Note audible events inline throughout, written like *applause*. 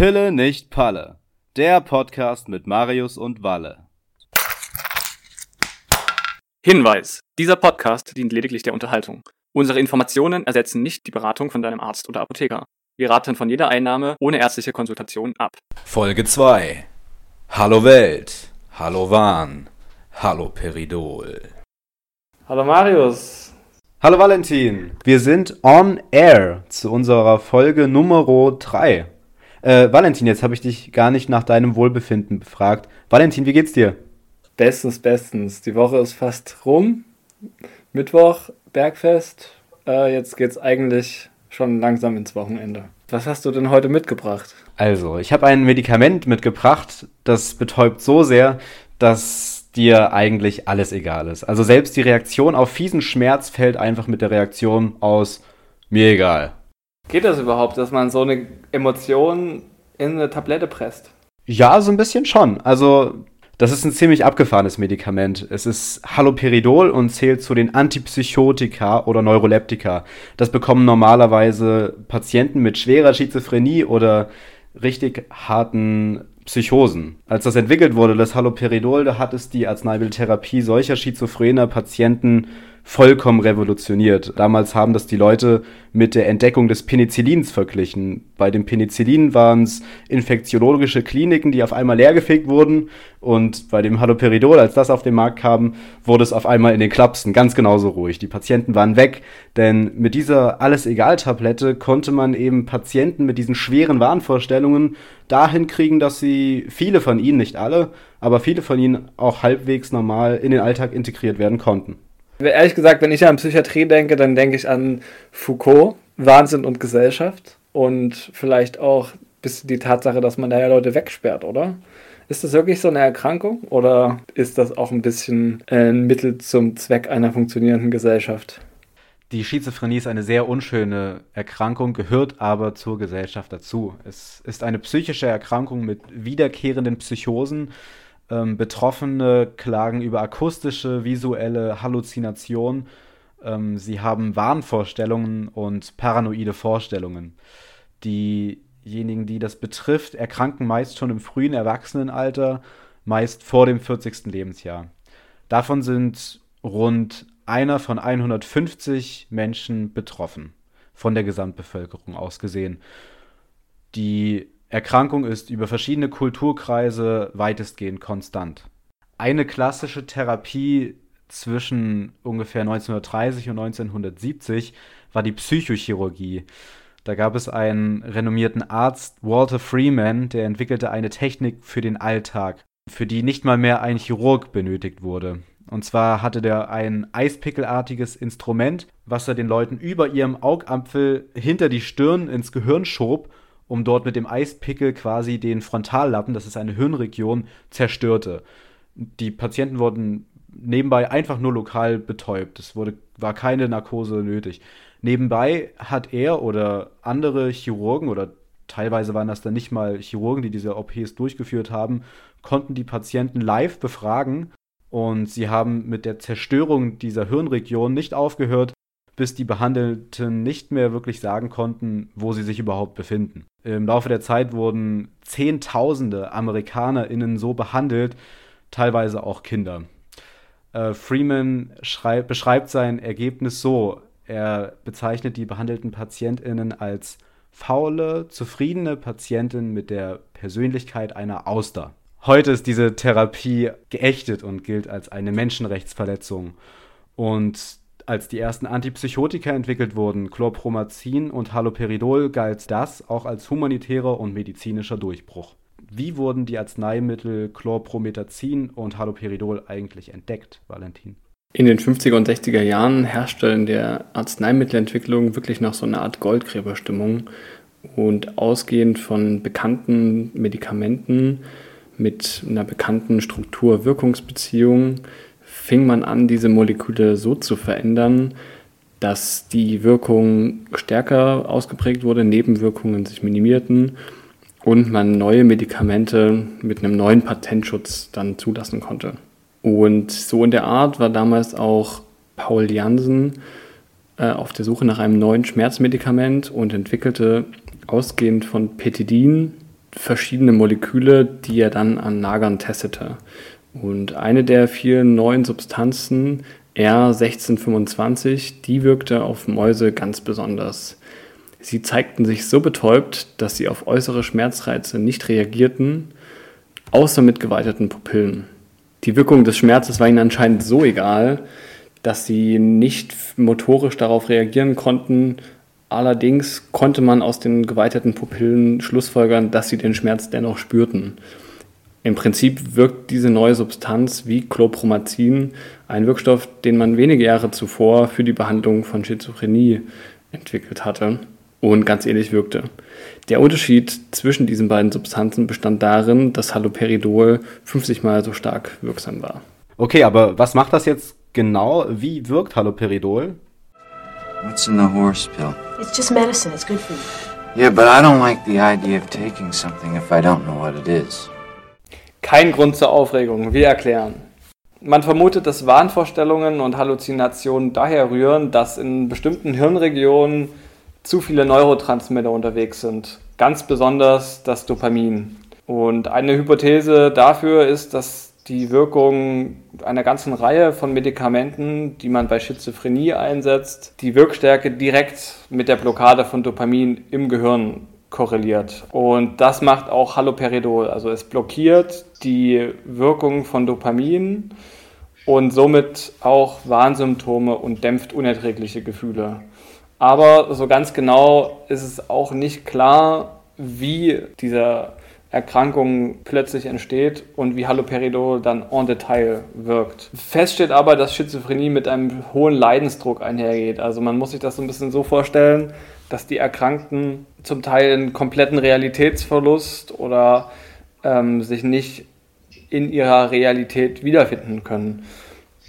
Pille nicht Palle. Der Podcast mit Marius und Walle. Hinweis: Dieser Podcast dient lediglich der Unterhaltung. Unsere Informationen ersetzen nicht die Beratung von deinem Arzt oder Apotheker. Wir raten von jeder Einnahme ohne ärztliche Konsultation ab. Folge 2. Hallo Welt. Hallo Wahn. Hallo Peridol. Hallo Marius. Hallo Valentin. Wir sind on air zu unserer Folge Nummer 3. Äh, Valentin, jetzt habe ich dich gar nicht nach deinem Wohlbefinden befragt. Valentin, wie geht's dir? Bestens, bestens. Die Woche ist fast rum. Mittwoch, Bergfest. Äh, jetzt geht's eigentlich schon langsam ins Wochenende. Was hast du denn heute mitgebracht? Also, ich habe ein Medikament mitgebracht, das betäubt so sehr, dass dir eigentlich alles egal ist. Also selbst die Reaktion auf fiesen Schmerz fällt einfach mit der Reaktion aus mir egal. Geht das überhaupt, dass man so eine Emotion in eine Tablette presst? Ja, so ein bisschen schon. Also das ist ein ziemlich abgefahrenes Medikament. Es ist Haloperidol und zählt zu den Antipsychotika oder Neuroleptika. Das bekommen normalerweise Patienten mit schwerer Schizophrenie oder richtig harten Psychosen. Als das entwickelt wurde, das Haloperidol, da hat es die Arzneimitteltherapie solcher schizophrener Patienten vollkommen revolutioniert. Damals haben das die Leute mit der Entdeckung des Penicillins verglichen. Bei dem Penicillin waren es infektiologische Kliniken, die auf einmal leergefegt wurden. Und bei dem Haloperidol, als das auf den Markt kam, wurde es auf einmal in den Klapsen ganz genauso ruhig. Die Patienten waren weg, denn mit dieser Alles-Egal-Tablette konnte man eben Patienten mit diesen schweren Wahnvorstellungen dahin kriegen, dass sie, viele von ihnen, nicht alle, aber viele von ihnen auch halbwegs normal in den Alltag integriert werden konnten. Ehrlich gesagt, wenn ich an Psychiatrie denke, dann denke ich an Foucault, Wahnsinn und Gesellschaft und vielleicht auch bis die Tatsache, dass man da ja Leute wegsperrt, oder? Ist das wirklich so eine Erkrankung oder ist das auch ein bisschen ein Mittel zum Zweck einer funktionierenden Gesellschaft? Die Schizophrenie ist eine sehr unschöne Erkrankung, gehört aber zur Gesellschaft dazu. Es ist eine psychische Erkrankung mit wiederkehrenden Psychosen, ähm, Betroffene klagen über akustische, visuelle Halluzinationen. Ähm, sie haben Wahnvorstellungen und paranoide Vorstellungen. Diejenigen, die das betrifft, erkranken meist schon im frühen Erwachsenenalter, meist vor dem 40. Lebensjahr. Davon sind rund einer von 150 Menschen betroffen, von der Gesamtbevölkerung aus gesehen. Die Erkrankung ist über verschiedene Kulturkreise weitestgehend konstant. Eine klassische Therapie zwischen ungefähr 1930 und 1970 war die Psychochirurgie. Da gab es einen renommierten Arzt, Walter Freeman, der entwickelte eine Technik für den Alltag, für die nicht mal mehr ein Chirurg benötigt wurde. Und zwar hatte der ein eispickelartiges Instrument, was er den Leuten über ihrem Augapfel hinter die Stirn ins Gehirn schob um dort mit dem Eispickel quasi den Frontallappen, das ist eine Hirnregion, zerstörte. Die Patienten wurden nebenbei einfach nur lokal betäubt. Es wurde, war keine Narkose nötig. Nebenbei hat er oder andere Chirurgen oder teilweise waren das dann nicht mal Chirurgen, die diese OPs durchgeführt haben, konnten die Patienten live befragen und sie haben mit der Zerstörung dieser Hirnregion nicht aufgehört, bis die Behandelten nicht mehr wirklich sagen konnten, wo sie sich überhaupt befinden. Im Laufe der Zeit wurden Zehntausende AmerikanerInnen so behandelt, teilweise auch Kinder. Äh, Freeman beschreibt sein Ergebnis so: Er bezeichnet die behandelten PatientInnen als faule, zufriedene Patienten mit der Persönlichkeit einer Auster. Heute ist diese Therapie geächtet und gilt als eine Menschenrechtsverletzung. Und als die ersten Antipsychotika entwickelt wurden, Chlorpromazin und Haloperidol, galt das auch als humanitärer und medizinischer Durchbruch. Wie wurden die Arzneimittel Chlorpromethazin und Haloperidol eigentlich entdeckt, Valentin? In den 50er und 60er Jahren herrschte in der Arzneimittelentwicklung wirklich noch so eine Art Goldgräberstimmung. Und ausgehend von bekannten Medikamenten mit einer bekannten Struktur-Wirkungsbeziehung fing man an, diese Moleküle so zu verändern, dass die Wirkung stärker ausgeprägt wurde, Nebenwirkungen sich minimierten und man neue Medikamente mit einem neuen Patentschutz dann zulassen konnte. Und so in der Art war damals auch Paul Jansen äh, auf der Suche nach einem neuen Schmerzmedikament und entwickelte ausgehend von Petidin verschiedene Moleküle, die er dann an Nagern testete. Und eine der vielen neuen Substanzen, R1625, die wirkte auf Mäuse ganz besonders. Sie zeigten sich so betäubt, dass sie auf äußere Schmerzreize nicht reagierten, außer mit geweiteten Pupillen. Die Wirkung des Schmerzes war ihnen anscheinend so egal, dass sie nicht motorisch darauf reagieren konnten. Allerdings konnte man aus den geweiteten Pupillen schlussfolgern, dass sie den Schmerz dennoch spürten. Im Prinzip wirkt diese neue Substanz wie Chlorpromazin, ein Wirkstoff, den man wenige Jahre zuvor für die Behandlung von Schizophrenie entwickelt hatte und ganz ähnlich wirkte. Der Unterschied zwischen diesen beiden Substanzen bestand darin, dass Haloperidol 50 mal so stark wirksam war. Okay, aber was macht das jetzt genau? Wie wirkt Haloperidol? What's in the horse pill? It's just medicine. It's good for you. Yeah, but I don't like the idea of taking something if I don't know what it is. Kein Grund zur Aufregung, wir erklären. Man vermutet, dass Wahnvorstellungen und Halluzinationen daher rühren, dass in bestimmten Hirnregionen zu viele Neurotransmitter unterwegs sind, ganz besonders das Dopamin. Und eine Hypothese dafür ist, dass die Wirkung einer ganzen Reihe von Medikamenten, die man bei Schizophrenie einsetzt, die Wirkstärke direkt mit der Blockade von Dopamin im Gehirn korreliert. Und das macht auch Haloperidol. Also es blockiert die Wirkung von Dopamin und somit auch Warnsymptome und dämpft unerträgliche Gefühle. Aber so ganz genau ist es auch nicht klar, wie diese Erkrankung plötzlich entsteht und wie Haloperidol dann en Detail wirkt. Fest steht aber, dass Schizophrenie mit einem hohen Leidensdruck einhergeht. Also man muss sich das so ein bisschen so vorstellen, dass die Erkrankten zum Teil einen kompletten Realitätsverlust oder ähm, sich nicht in ihrer Realität wiederfinden können.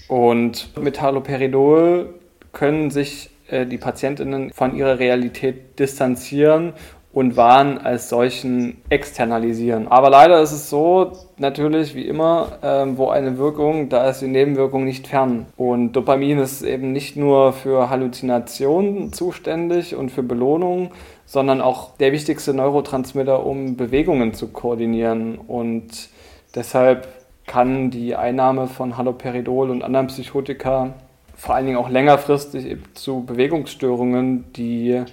Und mit Haloperidol können sich äh, die Patientinnen von ihrer Realität distanzieren und Wahn als solchen externalisieren. Aber leider ist es so, natürlich wie immer, äh, wo eine Wirkung, da ist die Nebenwirkung nicht fern. Und Dopamin ist eben nicht nur für Halluzinationen zuständig und für Belohnung, sondern auch der wichtigste Neurotransmitter, um Bewegungen zu koordinieren. Und deshalb kann die Einnahme von Haloperidol und anderen Psychotika vor allen Dingen auch längerfristig zu Bewegungsstörungen, die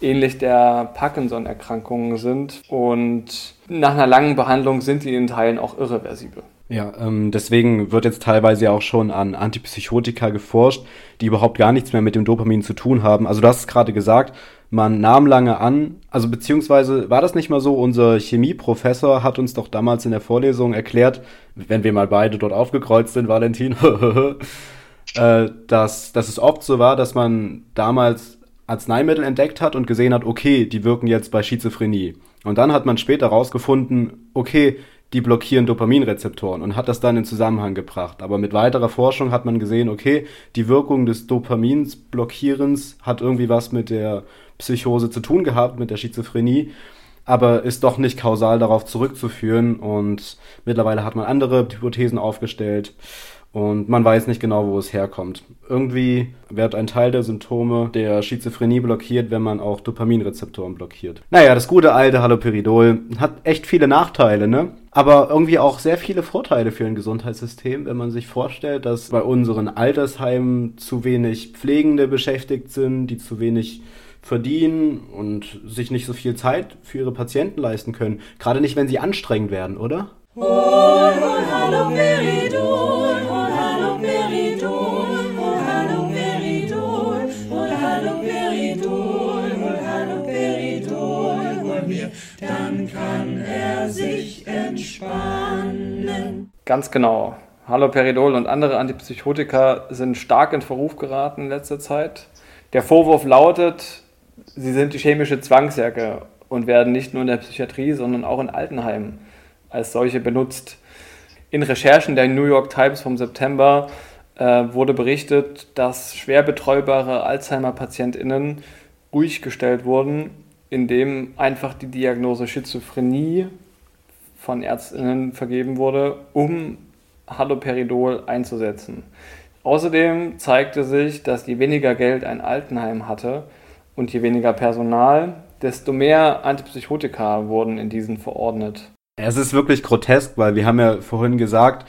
ähnlich der Parkinson-Erkrankungen sind. Und nach einer langen Behandlung sind die in Teilen auch irreversibel. Ja, ähm, deswegen wird jetzt teilweise auch schon an Antipsychotika geforscht, die überhaupt gar nichts mehr mit dem Dopamin zu tun haben. Also du hast es gerade gesagt, man nahm lange an, also beziehungsweise war das nicht mal so, unser Chemieprofessor hat uns doch damals in der Vorlesung erklärt, wenn wir mal beide dort aufgekreuzt sind, Valentin, *laughs* äh, dass, dass es oft so war, dass man damals Arzneimittel entdeckt hat und gesehen hat, okay, die wirken jetzt bei Schizophrenie. Und dann hat man später herausgefunden, okay, die blockieren Dopaminrezeptoren und hat das dann in Zusammenhang gebracht. Aber mit weiterer Forschung hat man gesehen, okay, die Wirkung des Dopaminsblockierens hat irgendwie was mit der Psychose zu tun gehabt, mit der Schizophrenie, aber ist doch nicht kausal darauf zurückzuführen. Und mittlerweile hat man andere Hypothesen aufgestellt. Und man weiß nicht genau, wo es herkommt. Irgendwie wird ein Teil der Symptome der Schizophrenie blockiert, wenn man auch Dopaminrezeptoren blockiert. Naja, das gute alte Haloperidol hat echt viele Nachteile, ne? Aber irgendwie auch sehr viele Vorteile für ein Gesundheitssystem, wenn man sich vorstellt, dass bei unseren Altersheimen zu wenig Pflegende beschäftigt sind, die zu wenig verdienen und sich nicht so viel Zeit für ihre Patienten leisten können. Gerade nicht, wenn sie anstrengend werden, oder? Hol, hol, Haloperidol. Entspannen. Ganz genau. Haloperidol und andere Antipsychotika sind stark in Verruf geraten in letzter Zeit. Der Vorwurf lautet, sie sind die chemische Zwangsjacke und werden nicht nur in der Psychiatrie, sondern auch in Altenheimen als solche benutzt. In Recherchen der New York Times vom September äh, wurde berichtet, dass schwer betreubare Alzheimer-PatientInnen ruhig gestellt wurden in dem einfach die Diagnose Schizophrenie von Ärztinnen vergeben wurde, um Haloperidol einzusetzen. Außerdem zeigte sich, dass je weniger Geld ein Altenheim hatte und je weniger Personal, desto mehr Antipsychotika wurden in diesen verordnet. Es ist wirklich grotesk, weil wir haben ja vorhin gesagt,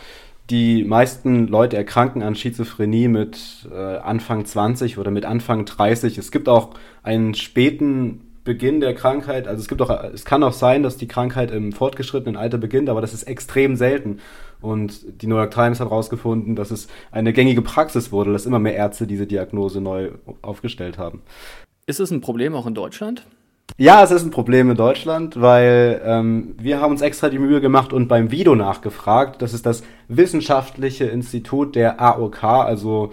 die meisten Leute erkranken an Schizophrenie mit äh, Anfang 20 oder mit Anfang 30. Es gibt auch einen späten Beginn der Krankheit. Also es gibt auch, es kann auch sein, dass die Krankheit im fortgeschrittenen Alter beginnt, aber das ist extrem selten. Und die New York Times hat herausgefunden, dass es eine gängige Praxis wurde, dass immer mehr Ärzte diese Diagnose neu aufgestellt haben. Ist es ein Problem auch in Deutschland? Ja, es ist ein Problem in Deutschland, weil ähm, wir haben uns extra die Mühe gemacht und beim Vido nachgefragt. Das ist das wissenschaftliche Institut der AOK, also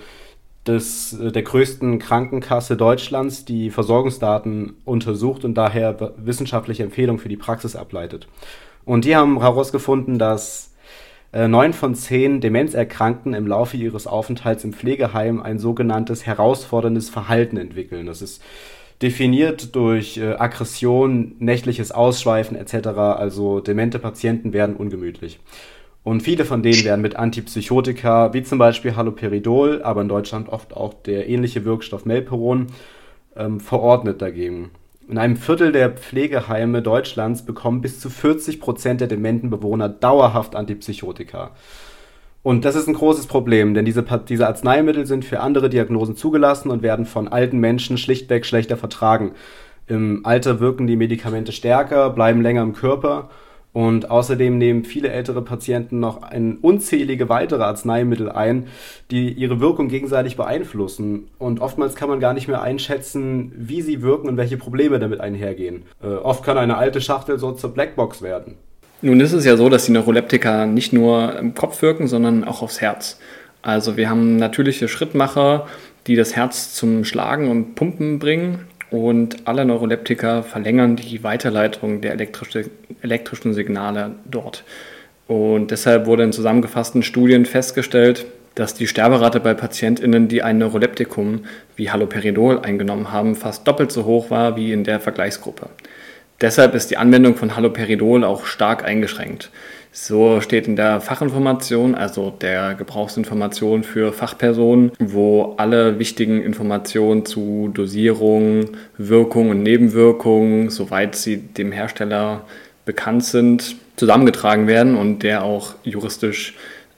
des, äh, der größten Krankenkasse Deutschlands, die Versorgungsdaten untersucht und daher wissenschaftliche Empfehlungen für die Praxis ableitet. Und die haben herausgefunden, dass äh, neun von zehn Demenzerkrankten im Laufe ihres Aufenthalts im Pflegeheim ein sogenanntes herausforderndes Verhalten entwickeln. Das ist definiert durch äh, Aggression, nächtliches Ausschweifen etc. Also demente Patienten werden ungemütlich. Und viele von denen werden mit Antipsychotika, wie zum Beispiel Haloperidol, aber in Deutschland oft auch der ähnliche Wirkstoff Melperon, ähm, verordnet dagegen. In einem Viertel der Pflegeheime Deutschlands bekommen bis zu 40 Prozent der dementen Bewohner dauerhaft Antipsychotika. Und das ist ein großes Problem, denn diese, diese Arzneimittel sind für andere Diagnosen zugelassen und werden von alten Menschen schlichtweg schlechter vertragen. Im Alter wirken die Medikamente stärker, bleiben länger im Körper und außerdem nehmen viele ältere Patienten noch unzählige weitere Arzneimittel ein, die ihre Wirkung gegenseitig beeinflussen. Und oftmals kann man gar nicht mehr einschätzen, wie sie wirken und welche Probleme damit einhergehen. Äh, oft kann eine alte Schachtel so zur Blackbox werden. Nun ist es ja so, dass die Neuroleptika nicht nur im Kopf wirken, sondern auch aufs Herz. Also wir haben natürliche Schrittmacher, die das Herz zum Schlagen und Pumpen bringen und alle Neuroleptika verlängern die Weiterleitung der elektrische, elektrischen Signale dort. Und deshalb wurde in zusammengefassten Studien festgestellt, dass die Sterberate bei PatientInnen, die ein Neuroleptikum wie Haloperidol eingenommen haben, fast doppelt so hoch war wie in der Vergleichsgruppe. Deshalb ist die Anwendung von Haloperidol auch stark eingeschränkt. So steht in der Fachinformation, also der Gebrauchsinformation für Fachpersonen, wo alle wichtigen Informationen zu Dosierung, Wirkung und Nebenwirkungen, soweit sie dem Hersteller bekannt sind, zusammengetragen werden und der auch juristisch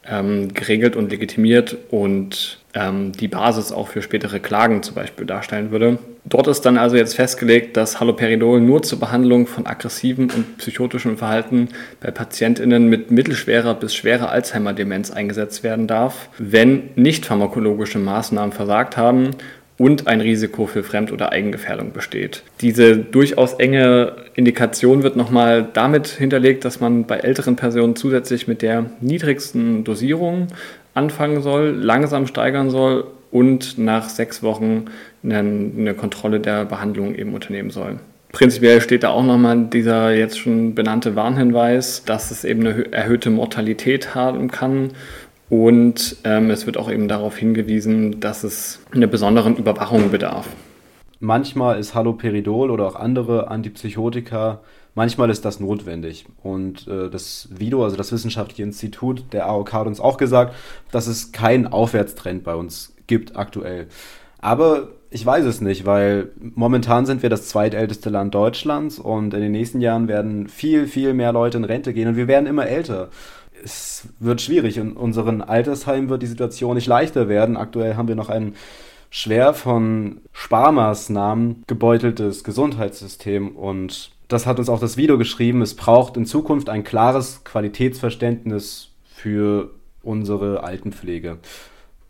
ähm, geregelt und legitimiert und ähm, die Basis auch für spätere Klagen zum Beispiel darstellen würde. Dort ist dann also jetzt festgelegt, dass Haloperidol nur zur Behandlung von aggressiven und psychotischen Verhalten bei PatientInnen mit mittelschwerer bis schwerer Alzheimer-Demenz eingesetzt werden darf, wenn nicht pharmakologische Maßnahmen versagt haben und ein Risiko für Fremd- oder Eigengefährdung besteht. Diese durchaus enge Indikation wird nochmal damit hinterlegt, dass man bei älteren Personen zusätzlich mit der niedrigsten Dosierung anfangen soll, langsam steigern soll und nach sechs Wochen eine, eine Kontrolle der Behandlung eben unternehmen soll. Prinzipiell steht da auch nochmal dieser jetzt schon benannte Warnhinweis, dass es eben eine erhöhte Mortalität haben kann und ähm, es wird auch eben darauf hingewiesen, dass es einer besonderen Überwachung bedarf. Manchmal ist Haloperidol oder auch andere Antipsychotika, manchmal ist das notwendig. Und äh, das VIDO, also das Wissenschaftliche Institut der AOK, hat uns auch gesagt, dass es keinen Aufwärtstrend bei uns gibt aktuell. Aber ich weiß es nicht, weil momentan sind wir das zweitälteste Land Deutschlands und in den nächsten Jahren werden viel, viel mehr Leute in Rente gehen und wir werden immer älter es wird schwierig. In unseren Altersheimen wird die Situation nicht leichter werden. Aktuell haben wir noch ein schwer von Sparmaßnahmen gebeuteltes Gesundheitssystem und das hat uns auch das Video geschrieben. Es braucht in Zukunft ein klares Qualitätsverständnis für unsere Altenpflege.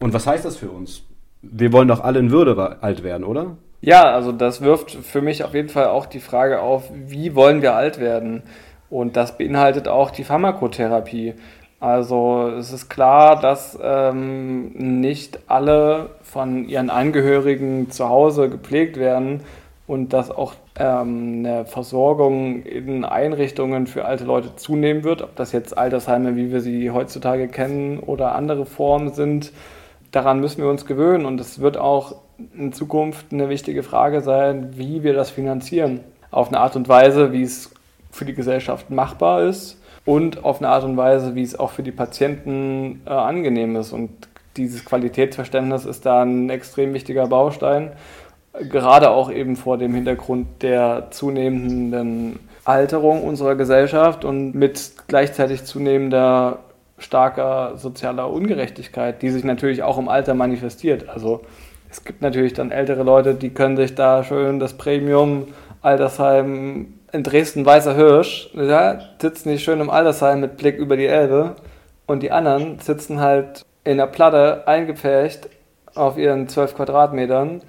Und was heißt das für uns? Wir wollen doch alle in Würde alt werden, oder? Ja, also das wirft für mich auf jeden Fall auch die Frage auf, wie wollen wir alt werden? Und das beinhaltet auch die Pharmakotherapie. Also es ist klar, dass ähm, nicht alle von ihren Angehörigen zu Hause gepflegt werden und dass auch ähm, eine Versorgung in Einrichtungen für alte Leute zunehmen wird. Ob das jetzt Altersheime, wie wir sie heutzutage kennen, oder andere Formen sind, daran müssen wir uns gewöhnen. Und es wird auch in Zukunft eine wichtige Frage sein, wie wir das finanzieren. Auf eine Art und Weise, wie es für die Gesellschaft machbar ist und auf eine Art und Weise, wie es auch für die Patienten äh, angenehm ist. Und dieses Qualitätsverständnis ist da ein extrem wichtiger Baustein. Gerade auch eben vor dem Hintergrund der zunehmenden Alterung unserer Gesellschaft und mit gleichzeitig zunehmender starker sozialer Ungerechtigkeit, die sich natürlich auch im Alter manifestiert. Also es gibt natürlich dann ältere Leute, die können sich da schön das Premium Altersheim in Dresden Weißer Hirsch, ja, sitzen die schön im Altersheim mit Blick über die Elbe und die anderen sitzen halt in der Platte eingepfercht auf ihren 12 Quadratmetern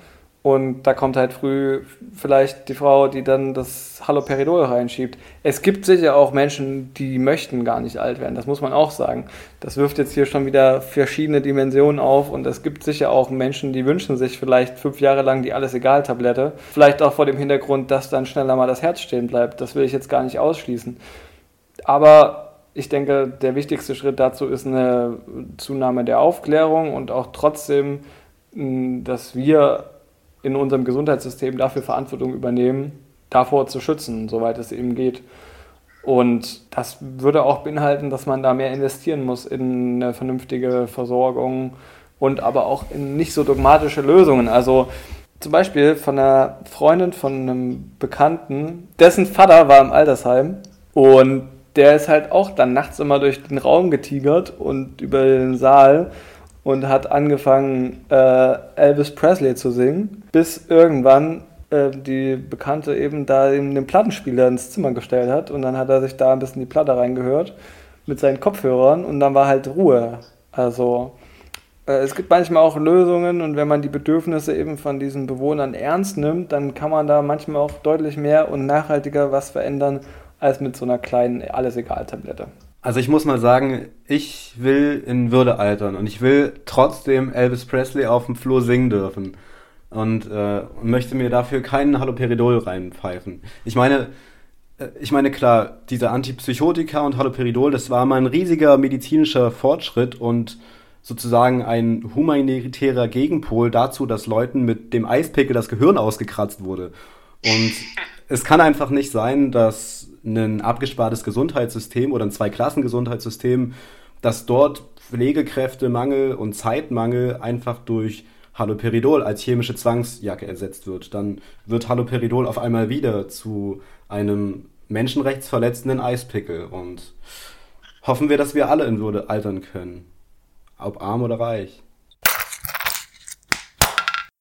und da kommt halt früh vielleicht die Frau, die dann das Haloperidol reinschiebt. Es gibt sicher auch Menschen, die möchten gar nicht alt werden. Das muss man auch sagen. Das wirft jetzt hier schon wieder verschiedene Dimensionen auf. Und es gibt sicher auch Menschen, die wünschen sich vielleicht fünf Jahre lang die Alles-Egal-Tablette. Vielleicht auch vor dem Hintergrund, dass dann schneller mal das Herz stehen bleibt. Das will ich jetzt gar nicht ausschließen. Aber ich denke, der wichtigste Schritt dazu ist eine Zunahme der Aufklärung und auch trotzdem, dass wir in unserem Gesundheitssystem dafür Verantwortung übernehmen, davor zu schützen, soweit es eben geht. Und das würde auch beinhalten, dass man da mehr investieren muss in eine vernünftige Versorgung und aber auch in nicht so dogmatische Lösungen. Also zum Beispiel von einer Freundin von einem Bekannten, dessen Vater war im Altersheim und der ist halt auch dann nachts immer durch den Raum getigert und über den Saal und hat angefangen, äh, Elvis Presley zu singen, bis irgendwann äh, die Bekannte eben da den Plattenspieler ins Zimmer gestellt hat und dann hat er sich da ein bisschen die Platte reingehört mit seinen Kopfhörern und dann war halt Ruhe. Also äh, es gibt manchmal auch Lösungen und wenn man die Bedürfnisse eben von diesen Bewohnern ernst nimmt, dann kann man da manchmal auch deutlich mehr und nachhaltiger was verändern als mit so einer kleinen Alles-Egal-Tablette. Also ich muss mal sagen, ich will in Würde altern und ich will trotzdem Elvis Presley auf dem Flur singen dürfen und äh, möchte mir dafür keinen Haloperidol reinpfeifen. Ich meine, äh, ich meine klar, diese Antipsychotika und Haloperidol, das war mal ein riesiger medizinischer Fortschritt und sozusagen ein humanitärer Gegenpol dazu, dass Leuten mit dem Eispickel das Gehirn ausgekratzt wurde. Und es kann einfach nicht sein, dass ein abgespartes Gesundheitssystem oder ein Zwei-Klassen-Gesundheitssystem, dass dort Pflegekräftemangel und Zeitmangel einfach durch Haloperidol als chemische Zwangsjacke ersetzt wird. Dann wird Haloperidol auf einmal wieder zu einem menschenrechtsverletzenden Eispickel und hoffen wir, dass wir alle in Würde altern können. Ob arm oder reich.